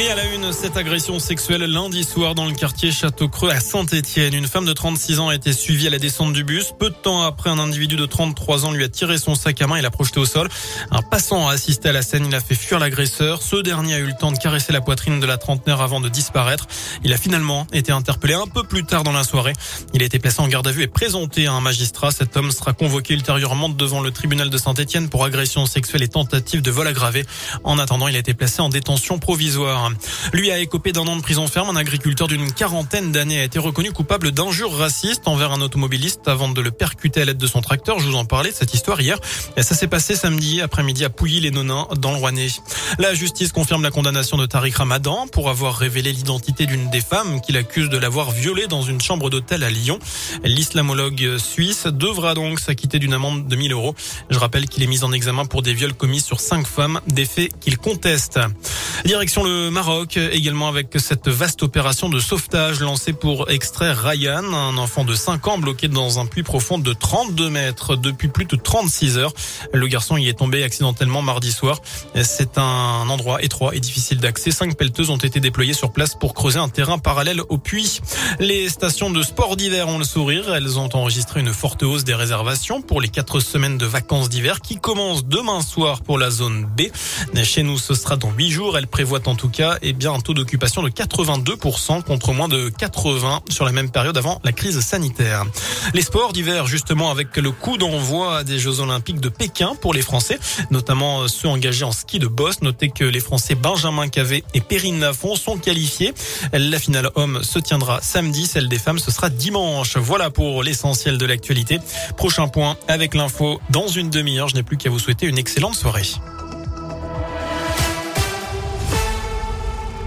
Et à la une, cette agression sexuelle lundi soir dans le quartier Château-Creux à Saint-Étienne. Une femme de 36 ans a été suivie à la descente du bus. Peu de temps après, un individu de 33 ans lui a tiré son sac à main et l'a projeté au sol. Un passant a assisté à la scène. Il a fait fuir l'agresseur. Ce dernier a eu le temps de caresser la poitrine de la trentenaire avant de disparaître. Il a finalement été interpellé un peu plus tard dans la soirée. Il a été placé en garde à vue et présenté à un magistrat. Cet homme sera convoqué ultérieurement devant le tribunal de Saint-Étienne pour agression sexuelle et tentative de vol aggravé. En attendant, il a été placé en détention provisoire. Lui a écopé d'un an de prison ferme. Un agriculteur d'une quarantaine d'années a été reconnu coupable d'injures racistes envers un automobiliste avant de le percuter à l'aide de son tracteur. Je vous en parlais de cette histoire hier. Et ça s'est passé samedi après-midi à Pouilly-les-Nonins dans le Rouennais. La justice confirme la condamnation de Tariq Ramadan pour avoir révélé l'identité d'une des femmes qu'il accuse de l'avoir violée dans une chambre d'hôtel à Lyon. L'islamologue suisse devra donc s'acquitter d'une amende de 1000 euros. Je rappelle qu'il est mis en examen pour des viols commis sur cinq femmes, des faits qu'il conteste. Direction le Maroc, également avec cette vaste opération de sauvetage lancée pour extraire Ryan, un enfant de 5 ans bloqué dans un puits profond de 32 mètres depuis plus de 36 heures. Le garçon y est tombé accidentellement mardi soir. C'est un endroit étroit et difficile d'accès. Cinq pelleteuses ont été déployées sur place pour creuser un terrain parallèle au puits. Les stations de sport d'hiver ont le sourire. Elles ont enregistré une forte hausse des réservations pour les quatre semaines de vacances d'hiver qui commencent demain soir pour la zone B. Chez nous, ce sera dans huit jours. Elle prévoit en tout cas eh bien, un taux d'occupation de 82% contre moins de 80 sur la même période avant la crise sanitaire. Les sports d'hiver, justement, avec le coup d'envoi des Jeux Olympiques de Pékin pour les Français, notamment ceux engagés en ski de boss. Notez que les Français Benjamin Cavé et Perrine Lafont sont qualifiés. La finale homme se tiendra samedi, celle des femmes ce sera dimanche. Voilà pour l'essentiel de l'actualité. Prochain point avec l'info dans une demi-heure. Je n'ai plus qu'à vous souhaiter une excellente soirée.